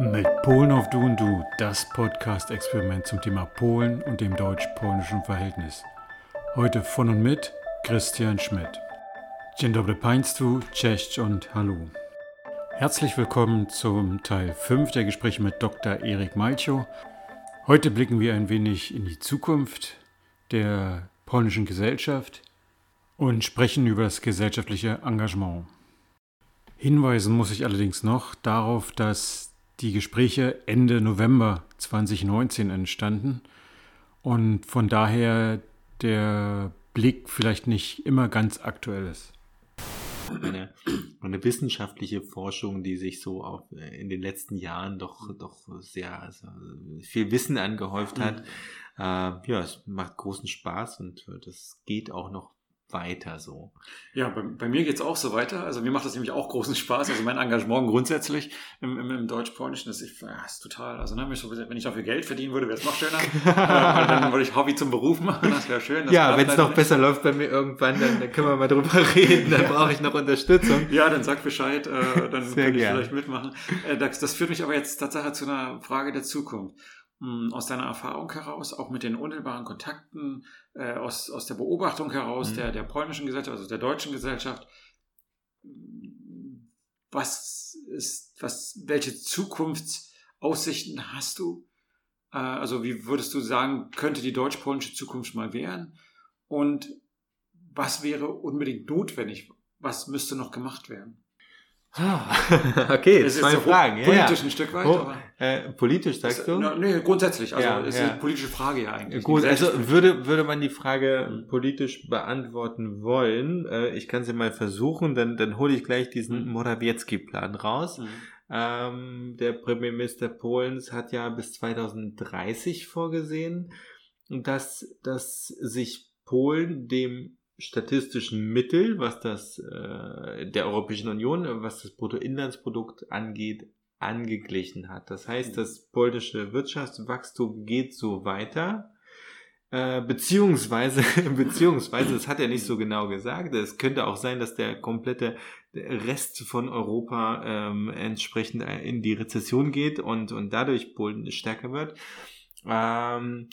Mit Polen auf Du und Du, das Podcast-Experiment zum Thema Polen und dem deutsch-polnischen Verhältnis. Heute von und mit Christian Schmidt. Dzień dobry Państwu, cześć und hallo. Herzlich willkommen zum Teil 5 der Gespräche mit Dr. Erik Malchow. Heute blicken wir ein wenig in die Zukunft der polnischen Gesellschaft und sprechen über das gesellschaftliche Engagement. Hinweisen muss ich allerdings noch darauf, dass die Gespräche Ende November 2019 entstanden und von daher der Blick vielleicht nicht immer ganz aktuell ist. Eine, eine wissenschaftliche Forschung, die sich so auch in den letzten Jahren doch, doch sehr also viel Wissen angehäuft hat. Mhm. Äh, ja, es macht großen Spaß und das geht auch noch weiter so? Ja, bei, bei mir geht's auch so weiter. Also mir macht das nämlich auch großen Spaß. Also mein Engagement grundsätzlich im, im, im Deutsch-Polnischen ist, ich, ja, ist total, also ne, wenn ich dafür Geld verdienen würde, wäre es noch schöner. äh, dann würde ich Hobby zum Beruf machen, das wäre schön. Das ja, wenn es noch nicht. besser läuft bei mir irgendwann, dann, dann können wir mal drüber reden. Dann ja. brauche ich noch Unterstützung. Ja, dann sag Bescheid, äh, dann Sehr könnte ich vielleicht mitmachen. Äh, das, das führt mich aber jetzt tatsächlich zu einer Frage der Zukunft. Hm, aus deiner Erfahrung heraus, auch mit den unmittelbaren Kontakten, äh, aus, aus der Beobachtung heraus mhm. der, der polnischen Gesellschaft, also der deutschen Gesellschaft, was ist, was, welche Zukunftsaussichten hast du? Äh, also wie würdest du sagen, könnte die deutsch-polnische Zukunft mal werden? Und was wäre unbedingt notwendig? Was müsste noch gemacht werden? Ah, okay, das zwei Fragen. Politisch ja. ein Stück weit. Oh, äh, politisch sagst du? Na, nee, grundsätzlich. Also ja, ist ja. eine politische Frage ja eigentlich. Gut, also würde, würde man die Frage mhm. politisch beantworten wollen, äh, ich kann sie mal versuchen, dann, dann hole ich gleich diesen mhm. Morawiecki-Plan raus. Mhm. Ähm, der Premierminister Polens hat ja bis 2030 vorgesehen, dass, dass sich Polen dem statistischen Mittel, was das äh, der Europäischen Union, was das Bruttoinlandsprodukt angeht, angeglichen hat. Das heißt, das polnische Wirtschaftswachstum geht so weiter. Äh, beziehungsweise, beziehungsweise, das hat er nicht so genau gesagt. Es könnte auch sein, dass der komplette Rest von Europa ähm, entsprechend in die Rezession geht und, und dadurch Polen stärker wird. Ähm,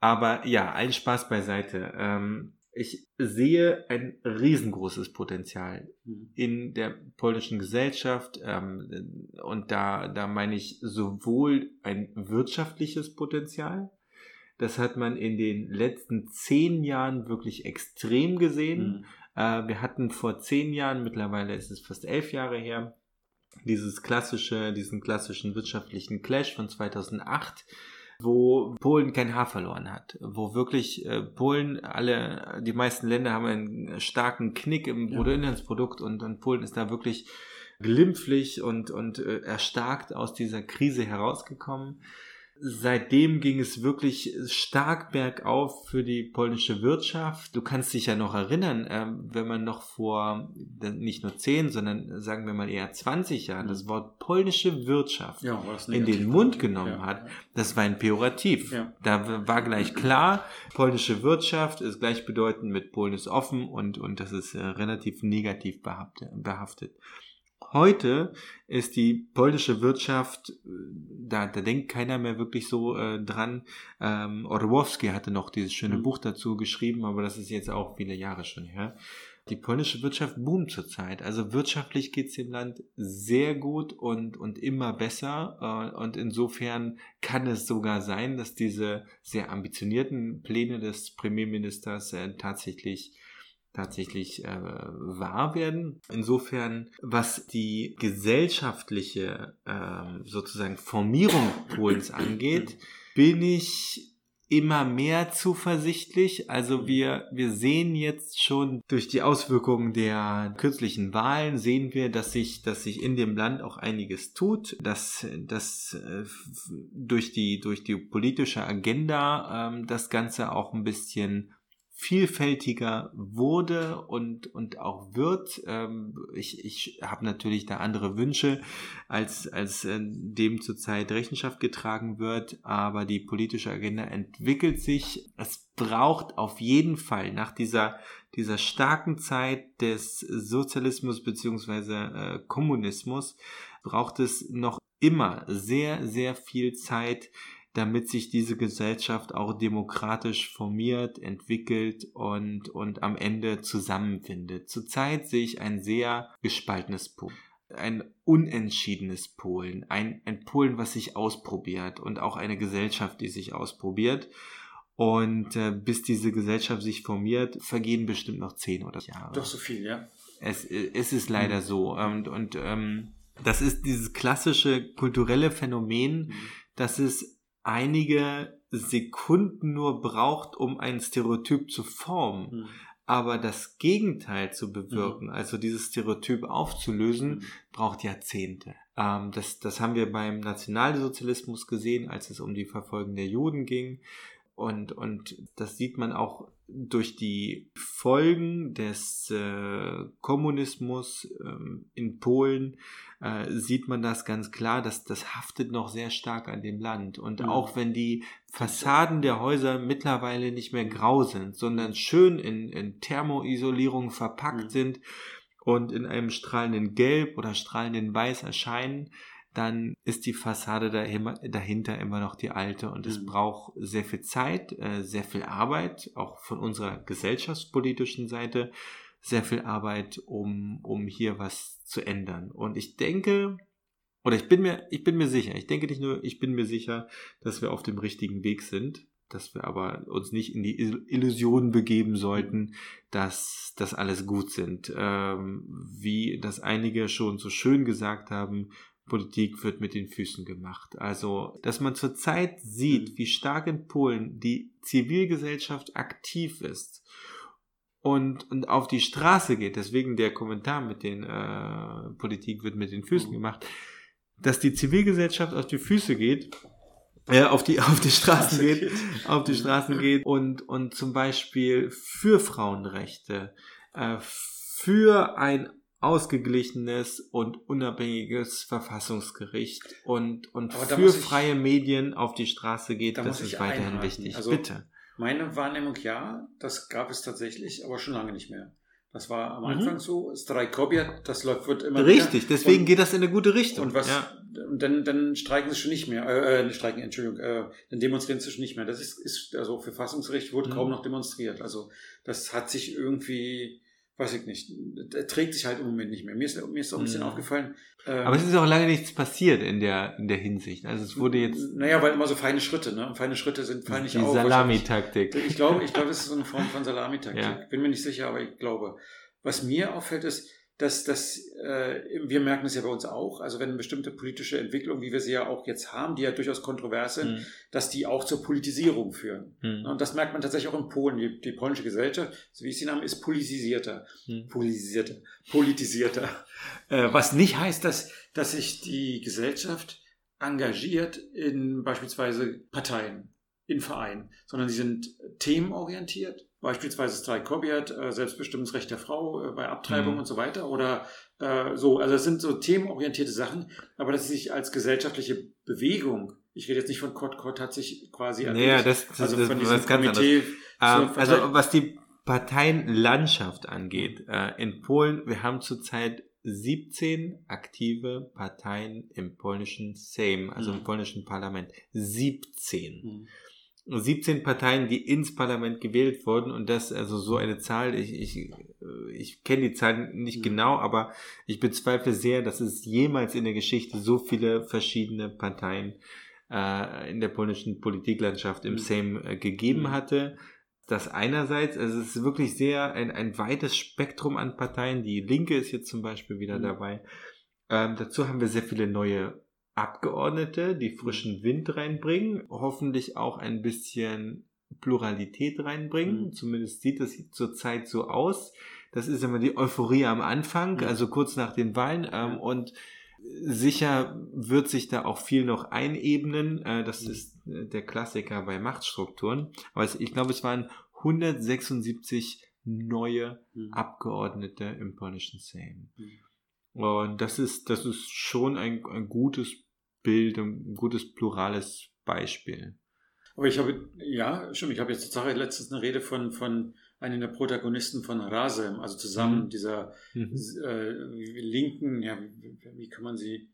aber ja, allen Spaß beiseite. Ähm, ich sehe ein riesengroßes Potenzial mhm. in der polnischen Gesellschaft ähm, und da, da meine ich sowohl ein wirtschaftliches Potenzial, das hat man in den letzten zehn Jahren wirklich extrem gesehen. Mhm. Äh, wir hatten vor zehn Jahren, mittlerweile ist es fast elf Jahre her, dieses klassische, diesen klassischen wirtschaftlichen Clash von 2008 wo Polen kein Haar verloren hat, wo wirklich äh, Polen alle, die meisten Länder haben einen starken Knick im ja. Bruttoinlandsprodukt und, und Polen ist da wirklich glimpflich und, und äh, erstarkt aus dieser Krise herausgekommen seitdem ging es wirklich stark bergauf für die polnische Wirtschaft. Du kannst dich ja noch erinnern, ähm, wenn man noch vor nicht nur 10, sondern sagen wir mal eher 20 Jahren das Wort polnische Wirtschaft ja, in den Mund genommen ja. hat, das war ein Pejorativ. Ja. Da war gleich klar, polnische Wirtschaft ist gleichbedeutend mit Polen ist offen und, und das ist äh, relativ negativ behaftet. Heute ist die polnische Wirtschaft, äh, da, da denkt keiner mehr wirklich so äh, dran. Ähm, Orłowski hatte noch dieses schöne mhm. Buch dazu geschrieben, aber das ist jetzt auch viele Jahre schon her. Die polnische Wirtschaft boomt zurzeit. Also wirtschaftlich geht es dem Land sehr gut und, und immer besser. Äh, und insofern kann es sogar sein, dass diese sehr ambitionierten Pläne des Premierministers äh, tatsächlich tatsächlich äh, wahr werden. Insofern, was die gesellschaftliche äh, sozusagen Formierung Polens angeht, bin ich immer mehr zuversichtlich. Also wir, wir sehen jetzt schon durch die Auswirkungen der kürzlichen Wahlen sehen wir, dass sich, dass sich in dem Land auch einiges tut, dass, dass äh, durch die, durch die politische Agenda ähm, das Ganze auch ein bisschen vielfältiger wurde und, und auch wird. Ähm, ich ich habe natürlich da andere Wünsche, als, als äh, dem zurzeit Rechenschaft getragen wird, aber die politische Agenda entwickelt sich. Es braucht auf jeden Fall nach dieser, dieser starken Zeit des Sozialismus beziehungsweise äh, Kommunismus, braucht es noch immer sehr, sehr viel Zeit, damit sich diese Gesellschaft auch demokratisch formiert, entwickelt und, und am Ende zusammenfindet. Zurzeit sehe ich ein sehr gespaltenes Polen, ein unentschiedenes Polen, ein, ein Polen, was sich ausprobiert und auch eine Gesellschaft, die sich ausprobiert. Und äh, bis diese Gesellschaft sich formiert, vergehen bestimmt noch zehn oder Jahre. Doch so viel, ja. Es, es ist leider mhm. so. Und, und ähm, das ist dieses klassische kulturelle Phänomen, mhm. dass es einige Sekunden nur braucht, um ein Stereotyp zu formen. Mhm. Aber das Gegenteil zu bewirken, mhm. also dieses Stereotyp aufzulösen, mhm. braucht Jahrzehnte. Ähm, das, das haben wir beim Nationalsozialismus gesehen, als es um die Verfolgung der Juden ging. Und, und das sieht man auch durch die Folgen des äh, Kommunismus ähm, in Polen, äh, sieht man das ganz klar, dass das haftet noch sehr stark an dem Land. Und mhm. auch wenn die Fassaden der Häuser mittlerweile nicht mehr grau sind, sondern schön in, in Thermoisolierung verpackt mhm. sind und in einem strahlenden Gelb oder strahlenden Weiß erscheinen, dann ist die Fassade dahinter immer noch die alte und es mhm. braucht sehr viel Zeit, äh, sehr viel Arbeit, auch von unserer gesellschaftspolitischen Seite, sehr viel Arbeit, um, um hier was zu ändern. Und ich denke, oder ich bin mir, ich bin mir sicher, ich denke nicht nur, ich bin mir sicher, dass wir auf dem richtigen Weg sind, dass wir aber uns nicht in die Illusion begeben sollten, dass das alles gut sind. Ähm, wie das einige schon so schön gesagt haben, Politik wird mit den Füßen gemacht. Also, dass man zurzeit sieht, wie stark in Polen die Zivilgesellschaft aktiv ist und, und auf die Straße geht, deswegen der Kommentar mit den äh, Politik wird mit den Füßen mhm. gemacht, dass die Zivilgesellschaft auf die Füße geht, äh, auf die auf die Straßen geht, auf die Straßen geht und und zum Beispiel für Frauenrechte, äh, für ein ausgeglichenes und unabhängiges Verfassungsgericht und, und für ich, freie Medien auf die Straße geht, da das ist weiterhin einhalten. wichtig. Also Bitte. Meine Wahrnehmung ja, das gab es tatsächlich, aber schon lange nicht mehr. Das war am Anfang mhm. so. Strajkobiat, das läuft wird immer Richtig, wieder. deswegen und, geht das in eine gute Richtung. Und was, ja. dann, dann streiken sie schon nicht mehr, äh, äh streiken, Entschuldigung, äh, dann demonstrieren sie schon nicht mehr. Das ist, ist also Verfassungsrecht wurde mhm. kaum noch demonstriert. Also das hat sich irgendwie weiß ich nicht, der trägt sich halt im Moment nicht mehr. Mir ist, mir ist auch ein bisschen mhm. aufgefallen. Ähm, Aber es ist auch lange nichts passiert in der, in der Hinsicht. Also es wurde jetzt. Naja, weil immer so feine Schritte, ne? Und feine Schritte sind fallen nicht auf. Die Salamitaktik. Ich, ich glaube, ich glaube, das ist so eine Form von Salamitaktik. Ja. Bin mir nicht sicher, aber ich glaube. Was mir auffällt, ist, dass das, äh, wir merken es ja bei uns auch, also wenn eine bestimmte politische Entwicklung, wie wir sie ja auch jetzt haben, die ja durchaus kontrovers sind, mhm. dass die auch zur Politisierung führen. Mhm. Und das merkt man tatsächlich auch in Polen. Die, die polnische Gesellschaft, so wie ich sie nenne, ist politisierter. Mhm. Politisierter. Politisierter. Äh, was nicht heißt, dass, dass sich die Gesellschaft engagiert in beispielsweise Parteien, in Vereinen, sondern sie sind themenorientiert beispielsweise Strajkobiat, äh, Selbstbestimmungsrecht der Frau äh, bei Abtreibung mhm. und so weiter oder äh, so. Also es sind so themenorientierte Sachen, aber dass sie sich als gesellschaftliche Bewegung, ich rede jetzt nicht von Kott, Kott hat sich quasi naja, das, das, also von diesem Komitee. Ähm, also was die Parteienlandschaft angeht, äh, in Polen, wir haben zurzeit 17 aktive Parteien im polnischen Sejm, also mhm. im polnischen Parlament. 17. Mhm. 17 Parteien, die ins Parlament gewählt wurden und das, also so eine Zahl, ich, ich, ich kenne die Zahlen nicht mhm. genau, aber ich bezweifle sehr, dass es jemals in der Geschichte so viele verschiedene Parteien äh, in der polnischen Politiklandschaft im mhm. Sejm äh, gegeben mhm. hatte. Das einerseits, also es ist wirklich sehr ein, ein weites Spektrum an Parteien. Die Linke ist jetzt zum Beispiel wieder mhm. dabei. Ähm, dazu haben wir sehr viele neue Abgeordnete, die frischen Wind reinbringen, hoffentlich auch ein bisschen Pluralität reinbringen. Mhm. Zumindest sieht es zurzeit so aus. Das ist immer die Euphorie am Anfang, mhm. also kurz nach den Wahlen. Ähm, und sicher wird sich da auch viel noch einebnen. Äh, das mhm. ist äh, der Klassiker bei Machtstrukturen. Aber ich glaube, es waren 176 neue mhm. Abgeordnete im polnischen Sejm. Mhm. Und das ist, das ist schon ein, ein gutes Bild, ein gutes plurales Beispiel. Aber ich habe, ja, schon, ich habe jetzt tatsächlich letztens eine Rede von, von einem der Protagonisten von Rasem, also zusammen mhm. dieser mhm. Äh, linken, ja, wie, wie, kann man sie,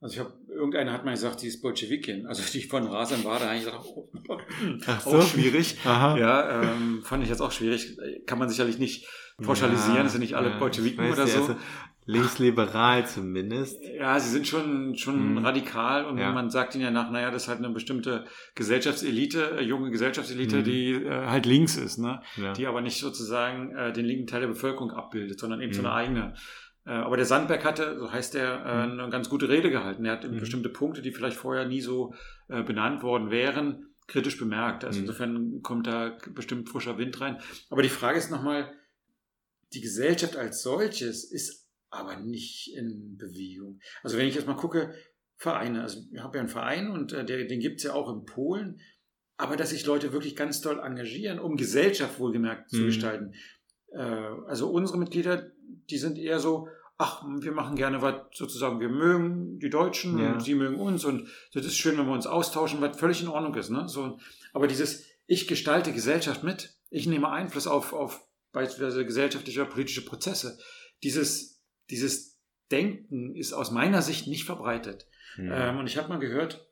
Also ich habe, irgendeiner hat mal gesagt, die ist Bolschewikin. Also die von Rasen war da eigentlich gesagt, oh, Ach auch schwierig. Aha. Ja, ähm, fand ich jetzt auch schwierig. Kann man sicherlich nicht pauschalisieren, ja, sind nicht alle ja, Bolschewiken oder so. Also linksliberal zumindest. Ja, sie sind schon, schon mhm. radikal und ja. man sagt ihnen ja nach, naja, das ist halt eine bestimmte Gesellschaftselite, äh, junge Gesellschaftselite, mhm. die äh, halt links ist, ne? Ja. Die aber nicht sozusagen äh, den linken Teil der Bevölkerung abbildet, sondern eben mhm. so eine mhm. eigene. Äh, aber der Sandberg hatte, so heißt er, äh, mhm. eine ganz gute Rede gehalten. Er hat mhm. bestimmte Punkte, die vielleicht vorher nie so äh, benannt worden wären, kritisch bemerkt. Also insofern kommt da bestimmt frischer Wind rein. Aber die Frage ist nochmal, die Gesellschaft als solches ist aber nicht in Bewegung. Also wenn ich jetzt mal gucke, Vereine, also ich habe ja einen Verein und äh, der, den gibt es ja auch in Polen, aber dass sich Leute wirklich ganz toll engagieren, um Gesellschaft wohlgemerkt mhm. zu gestalten. Äh, also unsere Mitglieder, die sind eher so, ach, wir machen gerne was, sozusagen, wir mögen die Deutschen ja. und sie mögen uns und das ist schön, wenn wir uns austauschen, was völlig in Ordnung ist. Ne? So, aber dieses, ich gestalte Gesellschaft mit, ich nehme Einfluss auf, auf beispielsweise gesellschaftliche oder politische Prozesse. Dieses dieses Denken ist aus meiner Sicht nicht verbreitet. Mhm. Ähm, und ich habe mal gehört,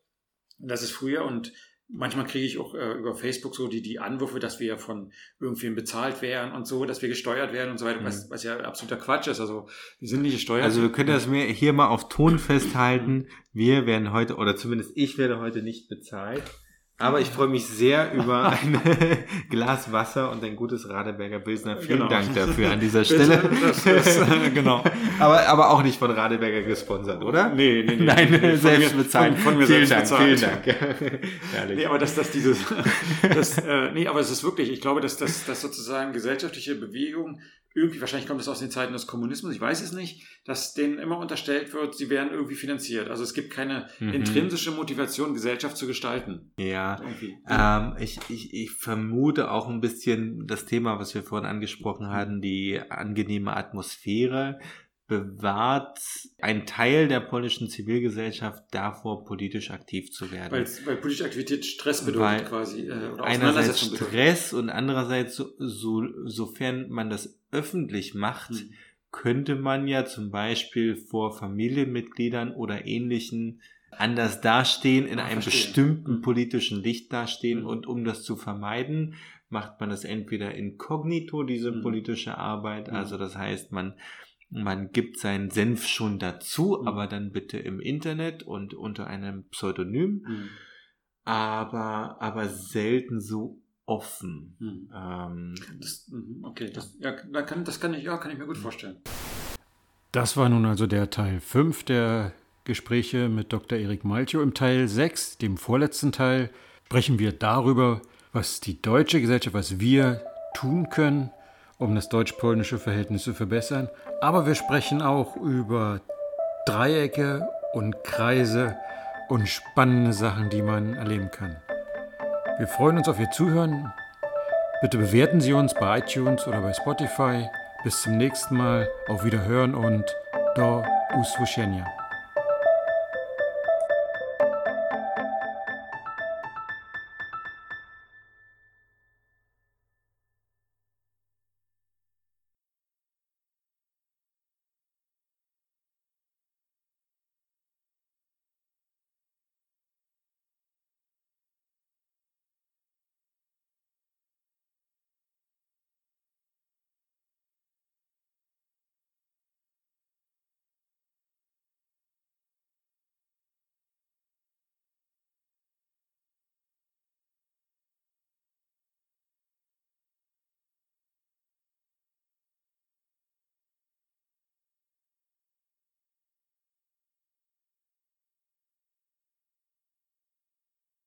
dass es früher und manchmal kriege ich auch äh, über Facebook so die, die Anwürfe, dass wir von irgendwem bezahlt wären und so, dass wir gesteuert werden und so weiter, mhm. was, was ja absoluter Quatsch ist. Also wir sind nicht gesteuert. Also wir können das hier mal auf Ton festhalten. Wir werden heute, oder zumindest ich werde heute nicht bezahlt. Aber ich freue mich sehr über ein Glas Wasser und ein gutes Radeberger Pilsner. Vielen genau. Dank dafür an dieser Stelle. Das, das, genau. aber, aber auch nicht von Radeberger gesponsert, oder? Nee, nee, nee. Nein, nee, selbst mir, bezahlt. Von, von mir vielen selbst Dank, bezahlt. Vielen Dank. Herrlich. Nee, aber dass das dieses, das, äh, nee, aber es ist wirklich, ich glaube, dass das, dass sozusagen gesellschaftliche Bewegung irgendwie, wahrscheinlich kommt es aus den Zeiten des Kommunismus, ich weiß es nicht, dass denen immer unterstellt wird, sie werden irgendwie finanziert. Also es gibt keine mhm. intrinsische Motivation, Gesellschaft zu gestalten. Ja, ähm, ich, ich, ich vermute auch ein bisschen das Thema, was wir vorhin angesprochen hatten, die angenehme Atmosphäre bewahrt ein Teil der polnischen Zivilgesellschaft davor, politisch aktiv zu werden. Weil, weil politische Aktivität Stress bedeutet weil quasi. Äh, oder einerseits Stress bedeutet. und andererseits, so, so, sofern man das öffentlich macht, hm. könnte man ja zum Beispiel vor Familienmitgliedern oder ähnlichen anders dastehen, in ja, einem verstehe. bestimmten hm. politischen Licht dastehen hm. und um das zu vermeiden, macht man das entweder inkognito, diese hm. politische Arbeit, hm. also das heißt, man man gibt seinen Senf schon dazu, mhm. aber dann bitte im Internet und unter einem Pseudonym. Mhm. Aber, aber selten so offen. Mhm. Ähm, das, mhm, okay, das, ja, da kann, das kann ich, ja, kann ich mir gut vorstellen. Das war nun also der Teil 5 der Gespräche mit Dr. Erik Malchow. Im Teil 6, dem vorletzten Teil, sprechen wir darüber, was die deutsche Gesellschaft, was wir tun können, um das deutsch-polnische Verhältnis zu verbessern. Aber wir sprechen auch über Dreiecke und Kreise und spannende Sachen, die man erleben kann. Wir freuen uns auf Ihr Zuhören. Bitte bewerten Sie uns bei iTunes oder bei Spotify. Bis zum nächsten Mal. Auf Wiederhören und do usłyszenia.